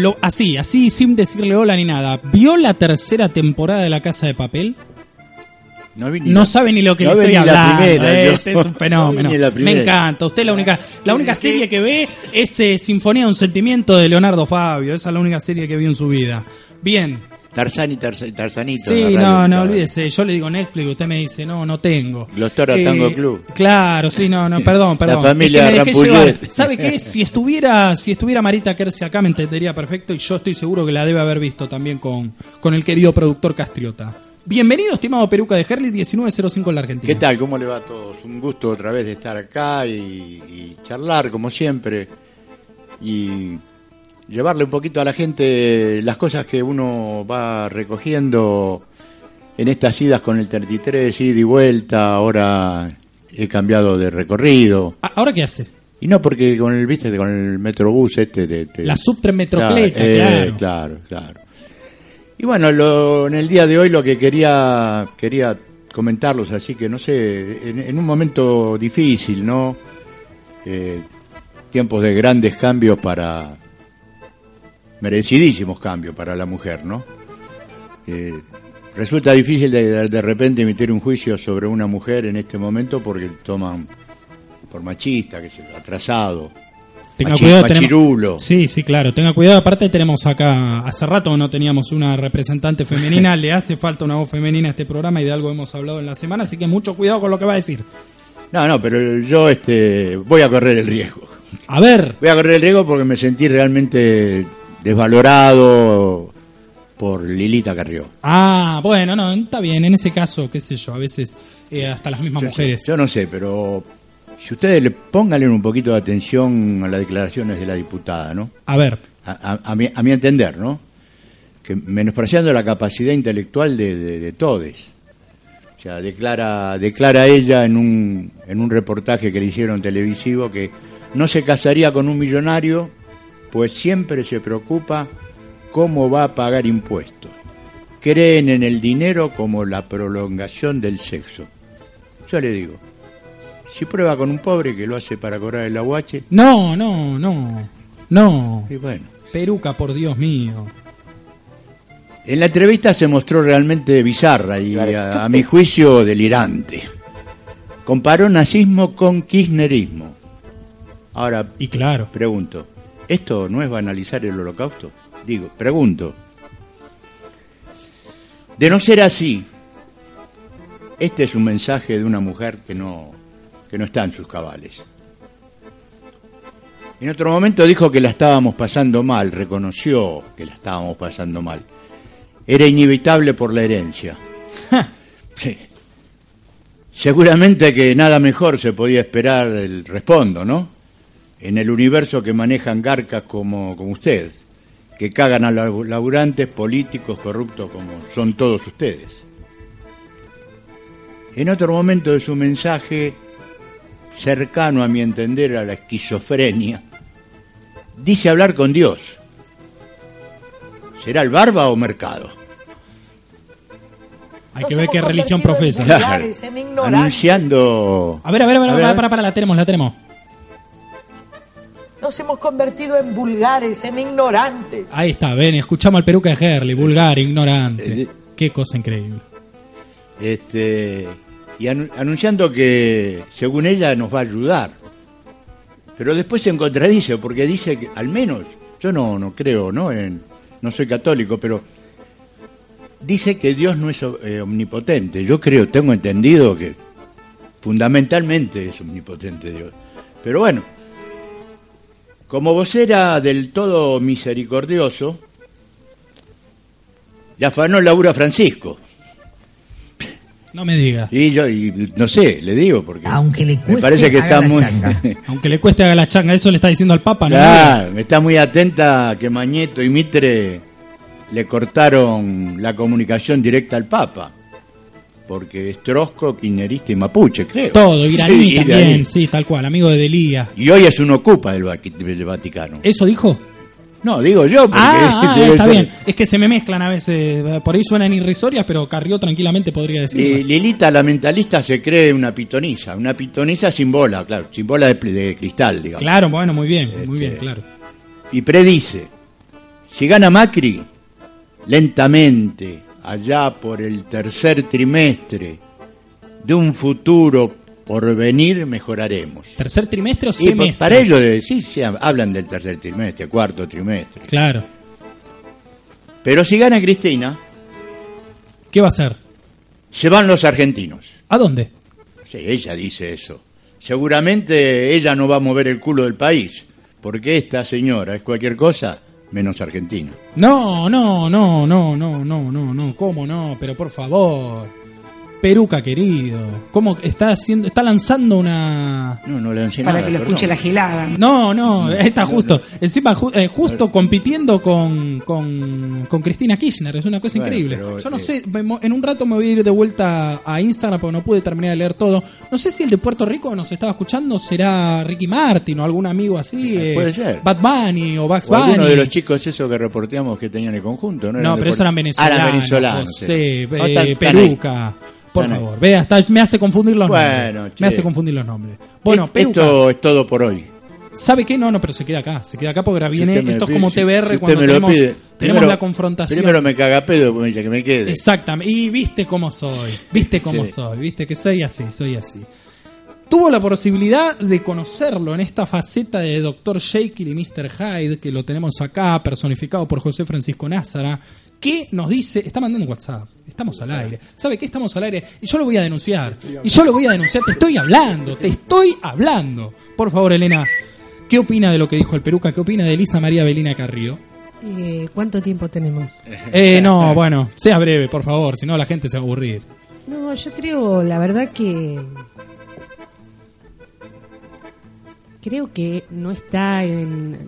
Lo, así, así, sin decirle hola ni nada. ¿Vio la tercera temporada de La Casa de Papel? No, vi ni No la- sabe ni lo que no le estoy hablando. primera, yo. este es un fenómeno. No Me encanta. Usted es la única, la única serie que ve es eh, Sinfonía de un Sentimiento de Leonardo Fabio. Esa es la única serie que vio en su vida. Bien. Tarzán y Tarza- Tarzanito. Sí, la no, no, olvídese. Yo le digo Netflix, usted me dice, no, no tengo. Eh, Los Toros Tango Club. Claro, sí, no, no, perdón, La perdón. familia Es que. ¿Sabe qué? Si estuviera, si estuviera Marita Kersi acá me entendería perfecto y yo estoy seguro que la debe haber visto también con, con el querido productor Castriota. Bienvenido, estimado Peruca de Herli, 1905 en la Argentina. ¿Qué tal? ¿Cómo le va a todos? Un gusto otra vez de estar acá y, y charlar como siempre y llevarle un poquito a la gente las cosas que uno va recogiendo en estas idas con el 33, ida y vuelta, ahora he cambiado de recorrido. Ah, ¿Ahora qué hace? Y no porque con el, viste, con el metrobús este... te- te- La subtremetrocleta, eh, claro. claro, claro. Y bueno, lo- en el día de hoy lo que quería quería comentarlos, así que no sé, en, en un momento difícil, ¿no? Eh, tiempos de grandes cambios para merecidísimos cambios para la mujer, ¿no? Eh, resulta difícil de, de repente emitir un juicio sobre una mujer en este momento porque toman por machista, que es atrasado, Tenga machi- cuidado, tenemos- machirulo. Sí, sí, claro. Tenga cuidado. Aparte tenemos acá, hace rato no teníamos una representante femenina. Le hace falta una voz femenina a este programa y de algo hemos hablado en la semana. Así que mucho cuidado con lo que va a decir. No, no, pero yo este voy a correr el riesgo. A ver, Voy a correr el riesgo porque me sentí realmente desvalorado por Lilita Carrió. Ah, bueno, no, está bien. En ese caso, qué sé yo, a veces eh, hasta las mismas Yo- mujeres. Yo no sé, pero si ustedes le pónganle un poquito de atención a las declaraciones de la diputada, ¿no? A ver, A, a- a mi, a mi entender, ¿no? Que menospreciando la capacidad intelectual de, de, de todes. O sea, declara, declara ella en un, en un reportaje que le hicieron televisivo que no se casaría con un millonario, pues siempre se preocupa cómo va a pagar impuestos. Creen en el dinero como la prolongación del sexo. Yo le digo, si prueba con un pobre que lo hace para cobrar el aguache, no, no, no, no. y bueno. Peruca, por Dios mío. En la entrevista se mostró realmente bizarra y a, a mi juicio delirante. Comparó nazismo con kirchnerismo. Ahora, Y claro, pregunto, ¿esto no es banalizar el holocausto? Digo, pregunto. De no ser así, este es un mensaje de una mujer que no, que no está en sus cabales. En otro momento dijo que la estábamos pasando mal, reconoció que la estábamos pasando mal. Era inevitable por la herencia. Sí. Seguramente que nada mejor se podía esperar el respondo, ¿no? En el universo que manejan garcas como, como usted, que cagan a los laburantes, políticos, corruptos como son todos ustedes. En otro momento de su mensaje, cercano a mi entender a la esquizofrenia, dice hablar con Dios. ¿Será el barba o mercado? Hay que ver qué religión profesa. Anunciando... A ver, a ver, a ver, A ver, a ver. para, para, la tenemos, la tenemos. Nos hemos convertido en vulgares, en ignorantes. Ahí está, ven, escuchamos al peruca de Herley, vulgar, ignorante. Eh, Qué cosa increíble. este, y anu- anunciando que, según ella, nos va a ayudar. Pero después se contradice, porque dice que, al menos, yo no, no creo, ¿no? En- no soy católico, pero dice que Dios no es eh, omnipotente. Yo creo, tengo entendido que fundamentalmente es omnipotente Dios. Pero bueno, como vocera del todo misericordioso, le afanó Laura Francisco. No me diga. Y yo, y no sé, le digo, porque Aunque le me cueste, parece que haga está la muy... changa. Aunque le cueste haga la changa, eso le está diciendo al Papa, ¿no? Claro, está muy atenta que Mañeto y Mitre le cortaron la comunicación directa al Papa. Porque es trosco, kirchnerista y mapuche, creo. Todo, iraní Sí, también, iraní. sí, tal cual, amigo de Delía. Y hoy es un ocupa del, Vaticano. ¿Eso dijo? No, digo yo, porque Ah, ah, está ser- bien. Es que se me mezclan a veces. Por ahí suenan irrisorias, pero Carrió tranquilamente podría decir. Lilita, la mentalista, se cree una pitonisa. Una pitonisa sin bola, claro, sin bola de, cristal, digamos. Claro, bueno, muy bien, muy Este, bien, claro. y predice, si gana Macri, lentamente, allá por el tercer trimestre de un futuro por venir, mejoraremos. ¿Tercer trimestre o Y semestre? pa- para ellos, de- sí, sí, hablan del tercer trimestre, cuarto trimestre. Claro. Pero si gana Cristina, ¿Qué va a hacer? se van los argentinos. ¿A dónde? Sí, ella dice eso. Seguramente ella no va a mover el culo del país, porque esta señora es cualquier cosa menos argentina. No, no, no, no, no, no, no, no, ¿cómo no? Pero por favor. Peruca querido, ¿cómo está haciendo? Está lanzando una No, no le han Para que lo escuche la gelada. No, no, está justo. Encima, ju- eh, justo compitiendo con, con, con Cristina Kirchner. Es una cosa Bueno, increíble. pero, Yo no eh, sé, en un rato me voy a ir de vuelta a Instagram porque no pude terminar de leer todo. No sé si el de Puerto Rico nos estaba escuchando será Ricky Martin o algún amigo así. Eh, eh, puede ser. Bad Bunny o Bugs O alguno Bunny. de los chicos esos que reporteamos que tenían el conjunto, ¿no? No, pero esos eran venezolanos. Ah, eran venezolanos. Eh, No, ahí. Peruca. Por favor, vea, hasta me hace confundir los Bueno, nombres. che. Me hace confundir los nombres. Bueno, Es-. Esto es todo por hoy. ¿Sabe qué? No, no, pero se queda acá. Se queda acá porque ahora viene. Si esto es como TBR si cuando tenemos, tenemos Primero- la confrontación. Primero me caga pedo me dice que me quede. Exactamente. Y viste cómo soy. Viste cómo Sí. soy. Viste que soy así, soy así. Tuvo la posibilidad de conocerlo en esta faceta de Dr. Jekyll y Mr. Hyde, que lo tenemos acá, personificado por José Francisco Názara, que nos dice, está mandando un WhatsApp, estamos al aire. ¿Sabe qué? Estamos al aire y yo lo voy a denunciar. Y yo lo voy a denunciar, te estoy hablando, te estoy hablando. Por favor, Elena, ¿qué opina de lo que dijo el Peruca? ¿Qué opina de Elisa María Belina Carrillo? Eh, ¿Cuánto tiempo tenemos? Eh, no, bueno, sea breve, por favor, si no la gente se va a aburrir. No, yo creo, la verdad que... Creo que no está en,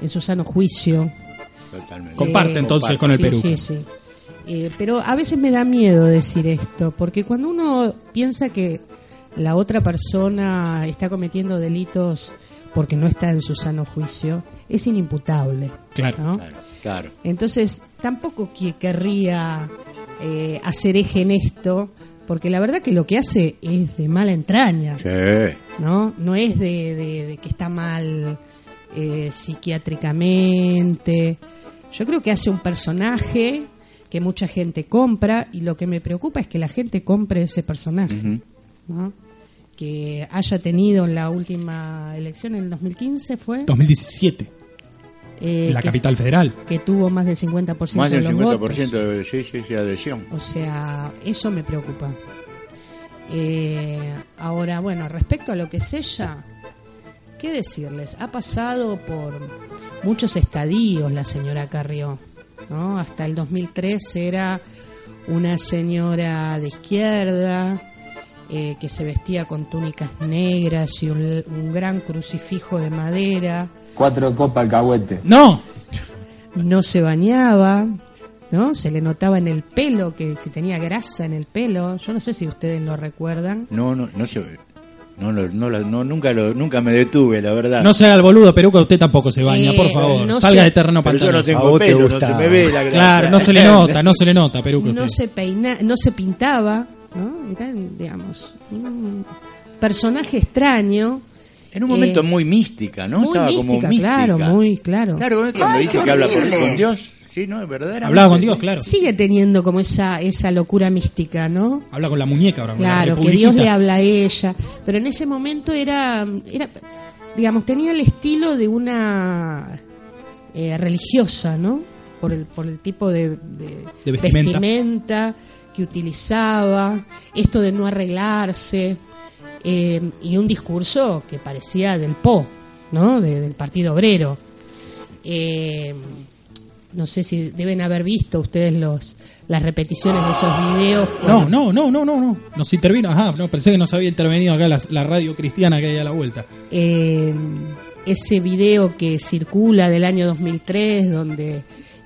en su sano juicio. Totalmente. Comparte Eh, entonces con el Perú. Sí, sí. Eh, pero a veces me da miedo decir esto, porque cuando uno piensa que la otra persona está cometiendo delitos porque no está en su sano juicio, es inimputable. Claro. ¿no? Claro, claro. Entonces, tampoco que querría eh, hacer eje en esto, porque la verdad que lo que hace es de mala entraña, Sí. ¿no? No es de, de- de que está mal eh, psiquiátricamente. Yo creo que hace un personaje que mucha gente compra y lo que me preocupa es que la gente compre ese personaje, ¿no? Que haya tenido en la última elección en el 2015 fue 2017, eh, en la que- capital federal. que tuvo más del 50% Más del de los 50% votos. de sí, sí, sí, adhesión. O sea, eso me preocupa. Eh, ahora, bueno, respecto a lo que es ella, ¿qué decirles? Ha pasado por muchos estadios la señora Carrió. ¿no? Hasta el 2003 era una señora de izquierda eh, que se vestía con túnicas negras y un, un gran crucifijo de madera Cuatro copas alcahuete. No, no se bañaba, ¿no? Se le notaba en el pelo, que, que tenía grasa en el pelo. Yo no sé si ustedes lo recuerdan. No, no, no se no, no, no, nunca, lo, nunca me detuve, la verdad. No se haga el boludo, Peruca, usted tampoco se baña, Eh, por favor. no Salga de terreno Pero yo no pantanoso. tengo te pelo, no gusta. se me ve la. Claro, no se le nota, no se le nota, Peruca. no se peina, no se pintaba, ¿no? Era, digamos, un personaje extraño. En un momento Eh, muy mística, ¿no? muy Estaba como mística, claro, muy claro. Claro, cuando dice que habla con Dios, sí, ¿no? Es verdad. Hablaba con Dios, claro. Sigue teniendo como esa, esa locura mística, ¿no? Habla con la muñeca ahora. con la Claro, que. Dios le habla a ella. Pero en ese momento era, era digamos, tenía el estilo de una eh, religiosa, ¿no? Por el, por el tipo de, de De vestimenta. vestimenta que utilizaba, esto de no arreglarse, eh, y un discurso que parecía del PO, ¿no? De- del Partido Obrero. Eh, no sé si deben haber visto ustedes los las repeticiones de esos videos. No, no, no, no, no, no. Nos intervino. Ajá, no, pensé que nos había intervenido acá la, la radio cristiana que hay a la vuelta. eh, ese video que circula del año 2003 donde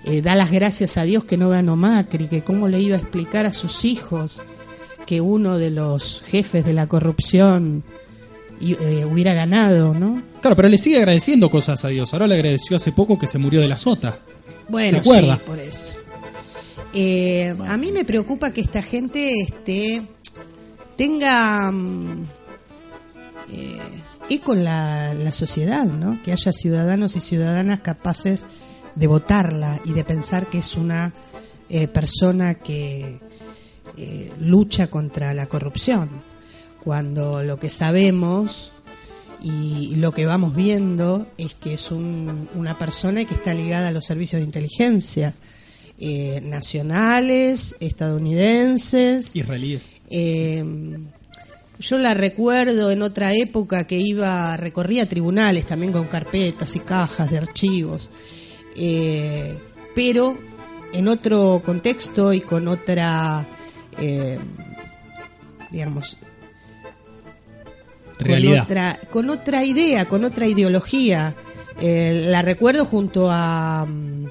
eh, da las gracias a Dios que no ganó Macri, que cómo le iba a explicar a sus hijos que uno de los jefes de la corrupción eh, hubiera ganado, ¿no? Claro, pero le sigue agradeciendo cosas a Dios. Ahora le agradeció hace poco que se murió de la sota. Bueno, sí, por eso. Eh, a mí me preocupa que esta gente este, tenga mm, eh, eco en la, la sociedad, ¿no? Que haya ciudadanos y ciudadanas capaces de votarla y de pensar que es una eh, persona que eh, lucha contra la corrupción. Cuando lo que sabemos y lo que vamos viendo es que es un- una persona que está ligada a los servicios de inteligencia eh, nacionales, estadounidenses. Israelíes. Eh, yo la recuerdo en otra época que iba, recorría tribunales también con carpetas y cajas de archivos, Eh, pero en otro contexto y con otra, eh, digamos, Realidad. con otra, con otra idea, con otra ideología. Eh, la recuerdo junto a, mm,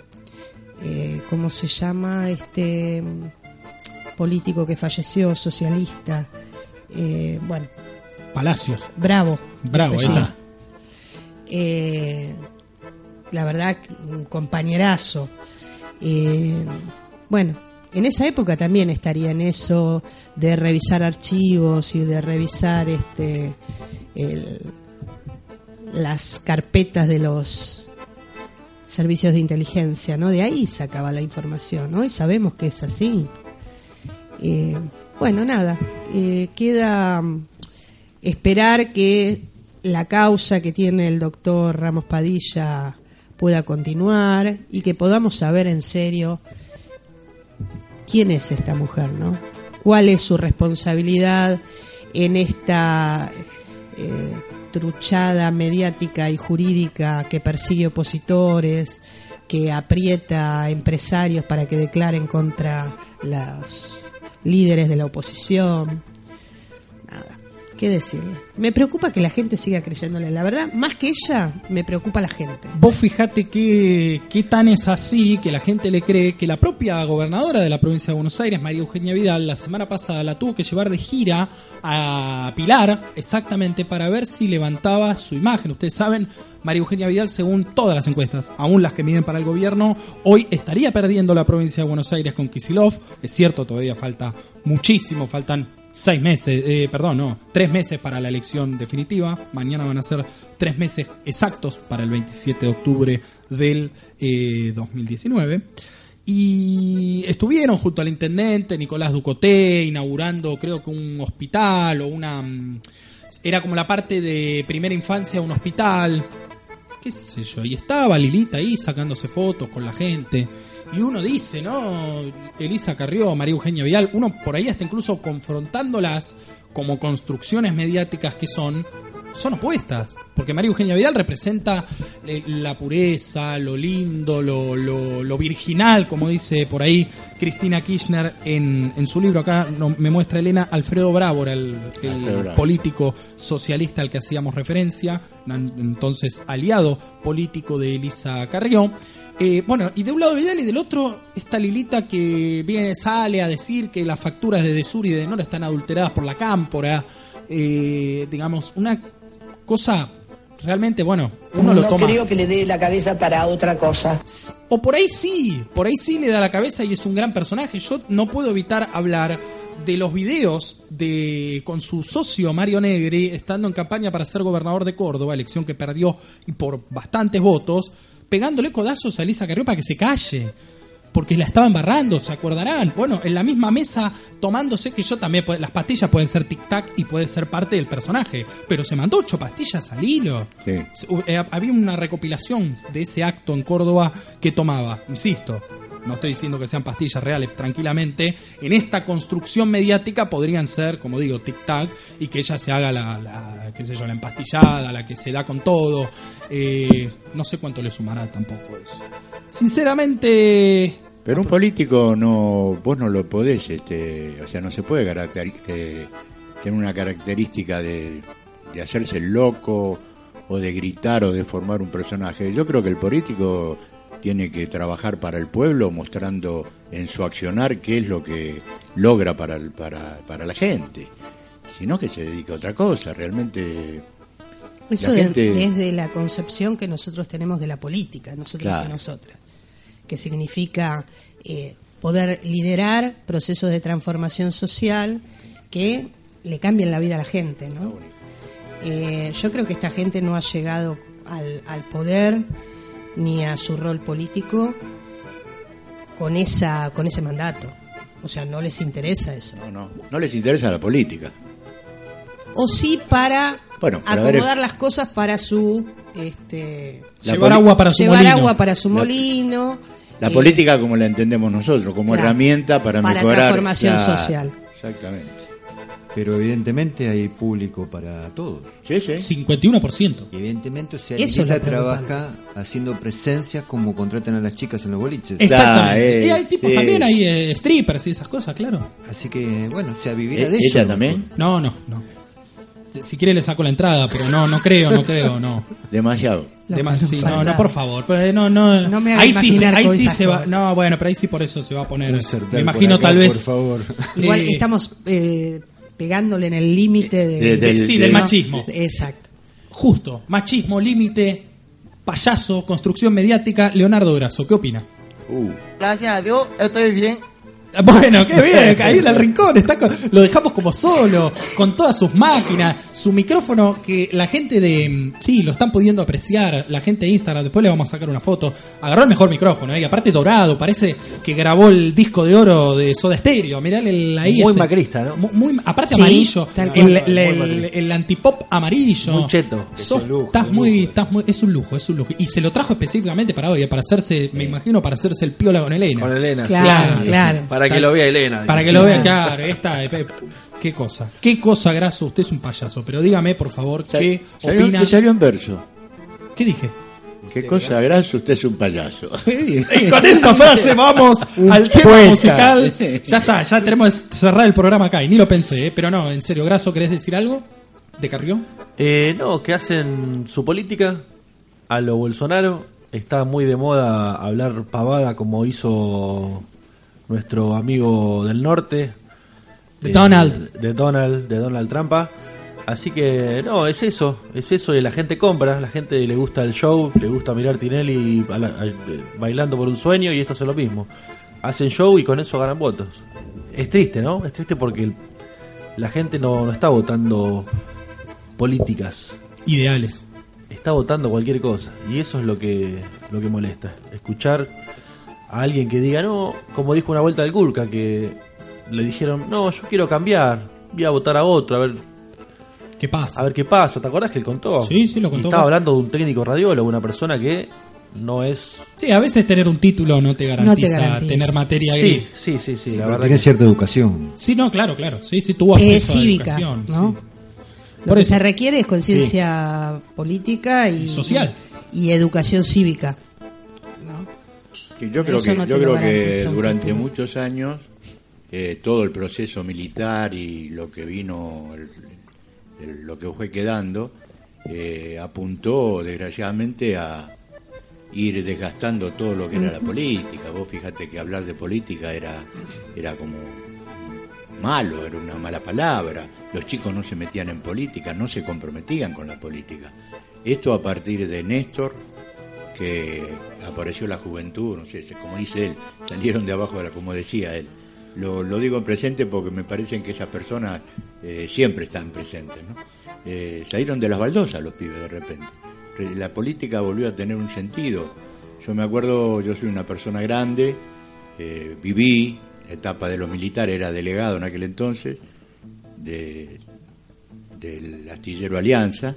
eh, ¿cómo se llama? Este mm, político que falleció, socialista. Eh, bueno, Palacios. bravo. Bravo, ahí está. Eh, la verdad, un compañerazo. Eh, bueno, en esa época también estaría en eso de revisar archivos y de revisar este las carpetas de los servicios de inteligencia, ¿no? De ahí sacaba la información, ¿no? Y sabemos que es así. Eh, bueno, nada, eh, queda mm, esperar que la causa que tiene el doctor Ramos Padilla pueda continuar y que podamos saber en serio quién es esta mujer, ¿no? ¿Cuál es su responsabilidad en esta eh, truchada mediática y jurídica que persigue opositores, que aprieta a empresarios para que declaren contra los líderes de la oposición? ¿Qué decirle? Me preocupa que la gente siga creyéndole. La verdad, más que ella, me preocupa la gente. Vos fijate que, qué tan es así que la gente le cree que la propia gobernadora de la provincia de Buenos Aires, María Eugenia Vidal, la semana pasada la tuvo que llevar de gira a Pilar exactamente para ver si levantaba su imagen. Ustedes saben, María Eugenia Vidal, según todas las encuestas, aún las que miden para el gobierno, hoy estaría perdiendo la provincia de Buenos Aires con Kisilov. Es cierto, todavía falta muchísimo, faltan seis meses, eh, perdón, no, tres meses para la elección definitiva. Mañana van a ser tres meses exactos para el 27 de octubre del eh, 2019. Y estuvieron junto al intendente Nicolás Ducoté inaugurando creo que un hospital o una... mm, Era como la parte de primera infancia un hospital. Qué sé yo, y estaba Lilita ahí sacándose fotos con la gente. Y uno dice, ¿no? Elisa Carrió, María Eugenia Vidal, uno por ahí está incluso confrontándolas como construcciones mediáticas que son, son opuestas. Porque María Eugenia Vidal representa eh, la pureza, lo lindo, lo, lo, lo virginal, como dice por ahí Cristina Kirchner en, en su libro. Acá no- me muestra Elena Alfredo Bravo, era el, el Alfredo Bravo. político socialista al que hacíamos referencia, entonces aliado político de Elisa Carrió. Eh, bueno, y de un lado Vidal y del otro esta Lilita que viene, sale a decir que las facturas de Desur y de Nora están adulteradas por la cámpora. Eh, digamos, una cosa realmente, bueno, uno lo no toma. creo que le dé la cabeza para otra cosa. O por ahí sí, por ahí sí le da la cabeza y es un gran personaje. Yo no puedo evitar hablar de los videos de con su socio Mario Negri estando en campaña para ser gobernador de Córdoba, elección que perdió y por bastantes votos, pegándole codazos a Elisa Carrió para que se calle. Porque la estaba embarrando, ¿se acordarán? Bueno, en la misma mesa tomándose que yo también, las pastillas pueden ser tic-tac y puede ser parte del personaje, pero se mandó ocho pastillas al hilo. Sí. Eh, había una recopilación de ese acto en Córdoba que tomaba, insisto, no estoy diciendo que sean pastillas reales, tranquilamente, en esta construcción mediática podrían ser, como digo, tic-tac, y que ella se haga la, la, qué sé yo, la empastillada, la que se da con todo. Eh, no sé cuánto le sumará tampoco eso. Sinceramente, Pero un político no, vos no lo podés, este, o sea, no se puede tener una característica de, de hacerse loco o de gritar o de formar un personaje. Yo creo que el político tiene que trabajar para el pueblo mostrando en su accionar qué es lo que logra para, el- para, para la gente. Sino que se dedique a otra cosa, realmente... Eso La de- gente- desde la concepción que nosotros tenemos de la política, nosotros Claro. y nosotras, que significa eh, poder liderar procesos de transformación social que le cambien la vida a la gente, ¿no? Eh, yo creo que esta gente no ha llegado al, al poder ni a su rol político con esa con ese mandato. O sea, no les interesa eso. No, no, no les interesa la política. O sí para Bueno, para ver- acomodar las cosas para su este La llevar agua para su llevar molino. agua para su La- molino. La eh, política como la entendemos nosotros, como claro, herramienta para, para mejorar transformación la- social. Exactamente. Pero evidentemente hay público para todos. Sí, sí. 51%. Y evidentemente, o sea, Eso trabaja haciendo presencia como contratan a las chicas en los boliches. Exactamente. eh, y hay tipos también, hay eh, strippers y esas cosas, claro. Así que, bueno, o sea, vivir Eh, de eso. ¿Ella también? No, no, no. Si quiere le saco la entrada, pero no, no creo, no creo, no. Demasiado. Lo Demas- que sí, no, no, por favor. pero, eh, no, no, No me ahí sí, se, ahí sí se va. No, bueno, pero ahí sí por eso se va a poner. Me imagino acá, tal vez. Por favor. Igual Eh, estamos eh, pegándole en el límite de, De- del- sí, del ¿no? machismo. Exacto. Justo, machismo, límite, payaso, construcción mediática. Leonardo Grasso, ¿qué opina? Uh, Gracias a Dios, estoy bien. Bueno, qué bien, ahí en el rincón, está con- lo dejamos como solo, con todas sus máquinas, su micrófono que la gente de... mm, Sí, lo están pudiendo apreciar, la gente de Instagram, después le vamos a sacar una foto. Agarró el mejor micrófono, ¿eh? y aparte dorado, parece que grabó el disco de oro de Soda Stereo, mirá el, ahí Muy ese- macrista, ¿no? Mu- Muy, aparte Sí, amarillo, el, el- Muy el- el antipop amarillo. Muy cheto. Sos- Es un lujo, estás un muy, estás muy, es un lujo, es un lujo. Y se lo trajo específicamente para hoy, para hacerse, me imagino, para hacerse el piola con Elena. Con Elena. Claro, sí. claro. Para que Tal- lo vea Elena. Para que lo vean, claro, esta, eh, qué cosa. Qué cosa, Graso, usted es un payaso, pero dígame, por favor, qué salió, opina. te salió en verso. ¿Qué dije? Qué cosa graso, usted es un payaso. Y con esta frase vamos al tema poeta. musical. Ya está, ya tenemos que cerrar el programa acá, y ni lo pensé, eh, pero no, en serio, Graso, ¿querés decir algo? ¿De Carrió? Eh, no, que hacen su política a lo Bolsonaro. Está muy de moda hablar pavada como hizo nuestro amigo del norte. De Donald. De Donald, de Donald Trump. Así que, no, es eso, es eso y la gente compra, la gente le gusta el show, le gusta mirar Tinelli a la- a- eh, bailando por un sueño y esto es lo mismo. Hacen show y con eso ganan votos. Es triste, ¿no? Es triste porque el- la gente no, no está votando políticas, Ideales. está votando cualquier cosa y eso es lo que lo que molesta escuchar a alguien que diga no como dijo una vuelta del Gurka que le dijeron no yo quiero cambiar voy a votar a otro a ver ¿Qué pasa? a ver qué pasa te acordás que él contó Sí, sí, lo contó. y estaba hablando de un técnico radiólogo una persona que no es Sí, a veces tener un título no te garantiza, garantiza. tener materia sí gris. sí sí sí, la Pero verdad que- cierta educación. Sí, no, claro, claro. Sí, sí, tuvo Eh, acceso a cívica, educación. ¿no? sí. Lo Por que eso. se requiere es conciencia política y Y social. y educación cívica. Yo creo Eso que, no yo creo que durante muchos años eh, todo el proceso militar y lo que vino, el- el- lo que fue quedando, eh, apuntó desgraciadamente a, ir desgastando todo lo que era la política. Vos fíjate que hablar de política era, era como malo, era una mala palabra. Los chicos no se metían en política, no se comprometían con la política. Esto a partir de Néstor, que apareció la juventud, no sé, como dice él, salieron de abajo de la, como decía él. Lo, lo digo en presente porque me parecen que esas personas eh, siempre están presentes, ¿no? Eh, salieron de las baldosas los pibes de repente. Re- La política volvió a tener un sentido. Yo me acuerdo, yo soy una persona grande, eh, viví etapa de los militares, era delegado en aquel entonces, de, del astillero Alianza,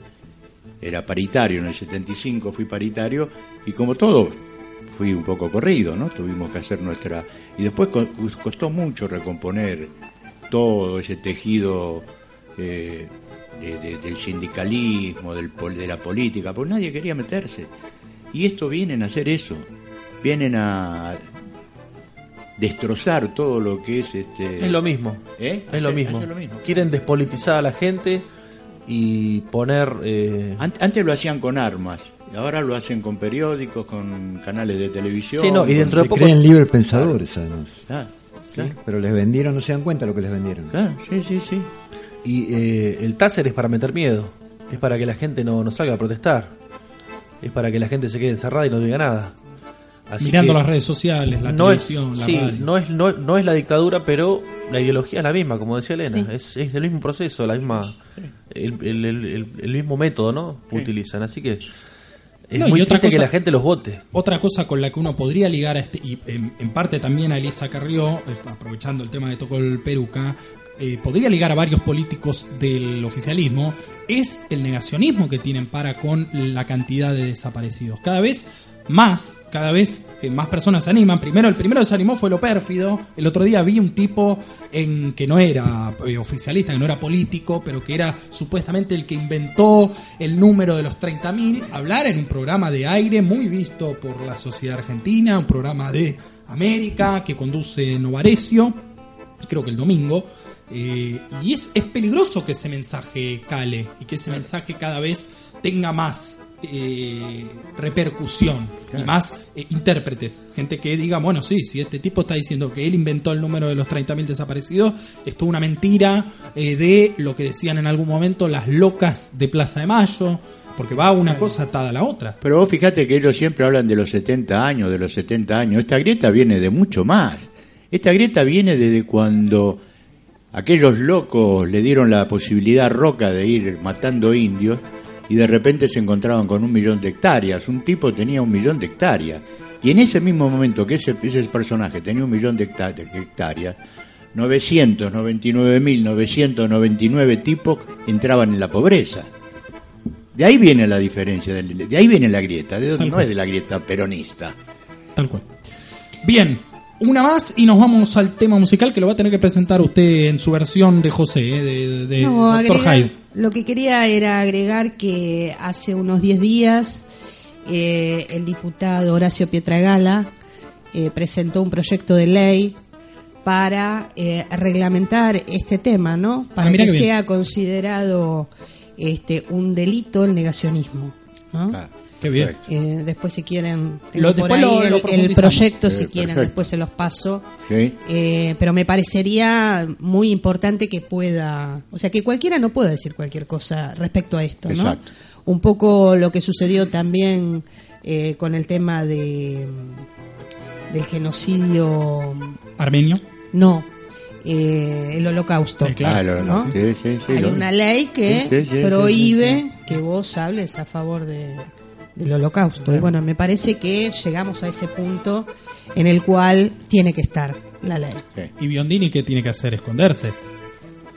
era paritario en el 75, fui paritario, y como todo, fui un poco corrido, ¿no? Tuvimos que hacer nuestra... Y después co- costó mucho recomponer todo ese tejido eh, de- de- del sindicalismo, del, de la política, pues nadie quería meterse. Y esto vienen a hacer eso, vienen a destrozar todo lo que es este... Es lo mismo. ¿Eh? Es lo mismo. es lo mismo. Quieren despolitizar a la gente y poner... eh, An- Antes lo hacían con armas, y ahora lo hacen con periódicos, con canales de televisión. Sí, no, y con- dentro de Se poco- creen libres pensadores, además. Ah, claro, Pero les vendieron, no se dan cuenta lo que les vendieron. claro, sí, sí, sí. Y eh, el taser es para meter miedo. Es para que la gente no, no salga a protestar. Es para que la gente se quede encerrada y no diga nada. Así Mirando que las redes sociales, la no es, televisión, la sí, radio. no es, no, no es la dictadura, pero la ideología es la misma, como decía Elena. Sí. Es, es el mismo proceso, la misma, el, el- el- el- el mismo método, ¿no? Utilizan. Así que es No, y muy otra triste que cosa- la gente los vote. Otra cosa con la que uno podría ligar a este, y en, en parte también a Elisa Carrió, aprovechando el tema de Tocó el Peruca, eh, podría ligar a varios políticos del oficialismo, es el negacionismo que tienen para con la cantidad de desaparecidos. Cada vez más, cada vez eh, más personas se animan. Primero, el primero que se animó fue lo pérfido. El otro día vi un tipo en que no era eh, oficialista, que no era político, pero que era supuestamente el que inventó el número de los 30.000, hablar en un programa de aire muy visto por la sociedad argentina, un programa de América que conduce Novarecio, creo que el domingo. eh, y es, es peligroso que ese mensaje cale y que ese mensaje cada vez tenga más eh, repercusión y más eh, intérpretes. Gente que diga, bueno, sí, si este tipo está diciendo que él inventó el número de los 30.000 desaparecidos, esto es una mentira eh, de lo que decían en algún momento las locas de Plaza de Mayo, porque va una cosa atada a la otra. Pero vos fíjate que ellos siempre hablan de los 70 años, de los 70 años. Esta grieta viene de mucho más. Esta grieta viene desde cuando aquellos locos le dieron la posibilidad a Roca de ir matando indios y de repente se encontraban con un millón de hectáreas. Un tipo tenía un millón de hectáreas. Y en ese mismo momento que ese, ese personaje tenía un millón de hectá- de hectáreas, 999.999 tipos entraban en la pobreza. De ahí viene la diferencia, del- de ahí viene la grieta, de, no cual. es de la grieta peronista. Tal cual. Bien, una más y nos vamos al tema musical que lo va a tener que presentar usted en su versión de José, eh, de, de No, Dr. Hyde. Lo que quería era agregar que hace unos 10 días eh, el diputado Horacio Pietragala eh, presentó un proyecto de ley para eh, reglamentar este tema, ¿no? Para Ah, mira que sea considerado este un delito el negacionismo, ¿no? Ah, Qué bien. Eh, después si quieren Lo- por lo- ahí lo el- el, profundizamos. proyecto Eh, si quieren perfecto. después se los paso Sí. eh, pero me parecería muy importante que pueda, o sea, que cualquiera no pueda decir cualquier cosa respecto a esto, ¿no? Exacto. Un poco lo que sucedió también eh, con el tema de del genocidio, Armenio. no, eh, el holocausto. Sí, claro. Ah, lo- ¿no? sí, sí, sí, Hay lo- una ley que Sí, sí, sí, prohíbe sí, sí. que vos hables a favor de, del holocausto. Y bueno, me parece que llegamos a ese punto en el cual tiene que estar la ley. Y Biondini, ¿qué tiene que hacer? Esconderse.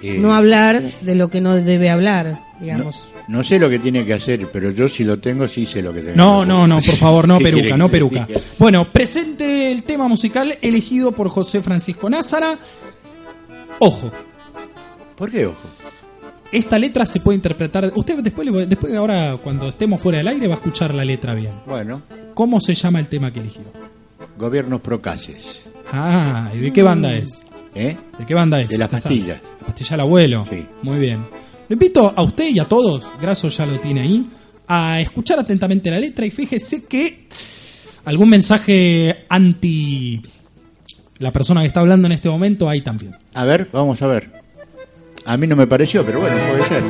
Eh, no hablar de lo que no debe hablar, digamos. No sé lo que tiene que hacer, pero yo si lo tengo, sí sé lo que tengo. No, no, no, por favor, no ¿Qué quiere peruca, no peruca. Bueno, presente el tema musical elegido por José Francisco Názara. Ojo, ¿Por qué, ojo? Esta letra se puede interpretar. Usted después, después ahora, cuando estemos fuera del aire, va a escuchar la letra bien. Bueno, ¿Cómo se llama el tema que eligió? gobiernos procaces. Ah, ¿y de qué banda es? ¿Eh? ¿De qué banda es? De la ¿Usted sabe? pastilla. La pastilla al abuelo. Sí. Muy bien. Lo invito a usted y a todos, Graso ya lo tiene ahí, a escuchar atentamente la letra y fíjese que algún mensaje anti la persona que está hablando en este momento hay también. A ver, vamos a ver. A mí no me pareció, pero bueno, puede ser.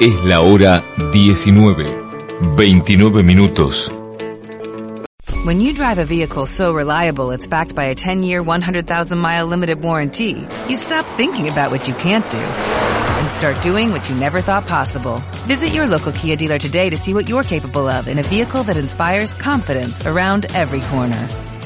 Es la hora 19, 29 minutos. When you drive a vehicle so reliable it's backed by a 10-year, 100,000-mile limited warranty, you stop thinking about what you can't do and start doing what you never thought possible. Visit your local Kia dealer today to see what you're capable of in a vehicle that inspires confidence around every corner.